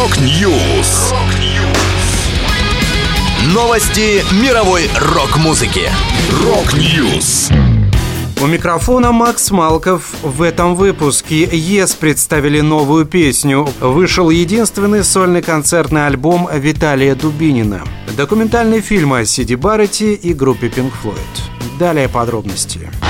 Rock News. Новости мировой рок-музыки. Rock News. У микрофона Макс Малков. В этом выпуске Yes представили новую песню. Вышел единственный сольный концертный альбом Виталия Дубинина. Документальный фильм о Сиде Барретте и группе Pink Floyd. Далее подробности. Подробности.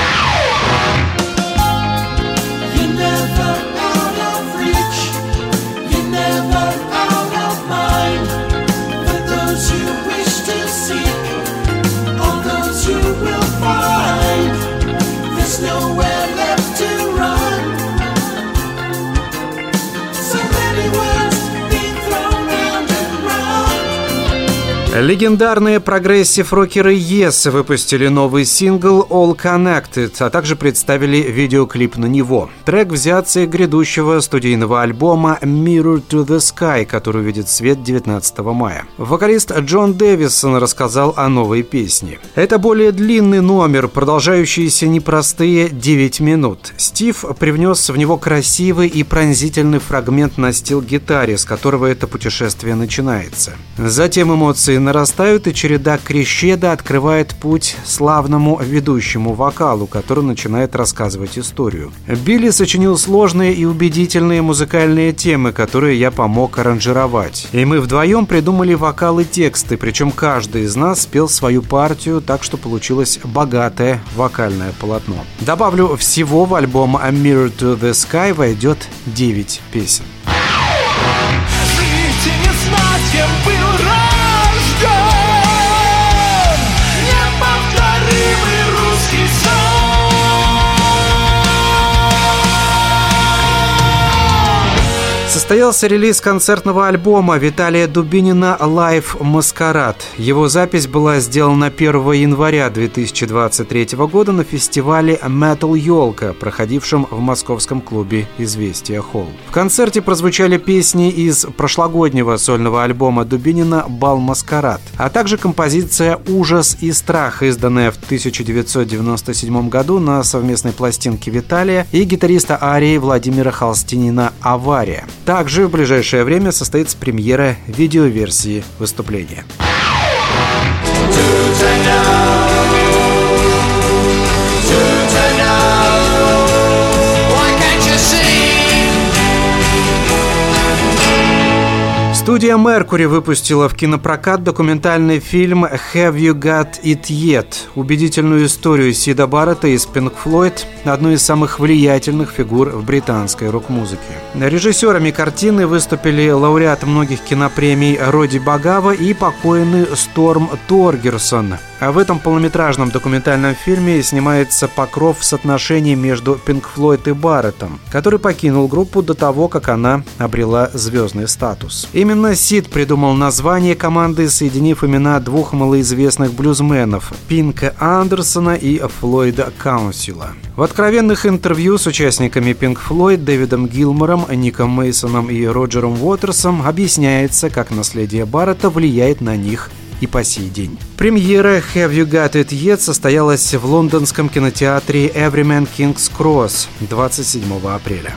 Легендарные прогрессив-рокеры Yes выпустили новый сингл All Connected, а также представили видеоклип на него. Трек взят с грядущего студийного альбома Mirror to the Sky, который увидит свет 19 мая. Вокалист Джон Дэвисон рассказал о новой песне. Это более длинный номер, продолжающийся непростые 9 минут. Стив привнес в него красивый и пронзительный фрагмент на стил гитаре, с которого это путешествие начинается. Затем эмоции нарастают, и череда крещеда открывает путь славному ведущему вокалу, который начинает рассказывать историю. Билли сочинил сложные и убедительные музыкальные темы, которые я помог аранжировать. И мы вдвоем придумали вокал и тексты, причем каждый из нас спел свою партию, так что получилось богатое вокальное полотно. Добавлю, всего в альбом «A Mirror to the Sky» войдет 9 песен. Живите, не знать, кем был рад. Состоялся релиз концертного альбома Виталия Дубинина «Live Маскарад». Его запись была сделана 1 января 2023 года на фестивале Metal Елка, проходившем в московском клубе «Известия Холл». В концерте прозвучали песни из прошлогоднего сольного альбома Дубинина «Бал Маскарад», а также композиция «Ужас и страх», изданная в 1997 году на совместной пластинке Виталия и гитариста Арии Владимира Холстинина «Авария». Также в ближайшее время состоится премьера видеоверсии выступления. Студия Mercury выпустила в кинопрокат документальный фильм «Have You Got It Yet?» Убедительную историю Сида Баррета из Pink Floyd, одной из самых влиятельных фигур в британской рок-музыке. Режиссерами картины выступили лауреат многих кинопремий Роди Багава и покойный Сторм Торгерсон – а в этом полнометражном документальном фильме снимается покров в соотношении между Пинк Флойд и Барреттом, который покинул группу до того, как она обрела звездный статус. Именно Сид придумал название команды, соединив имена двух малоизвестных блюзменов – Пинка Андерсона и Флойда Каунсила. В откровенных интервью с участниками Pink Floyd Дэвидом Гилмором, Ником Мейсоном и Роджером Уотерсом объясняется, как наследие Баррета влияет на них и по сей день. Премьера «Have You Got It Yet» состоялась в лондонском кинотеатре Everyman King's Cross 27 апреля.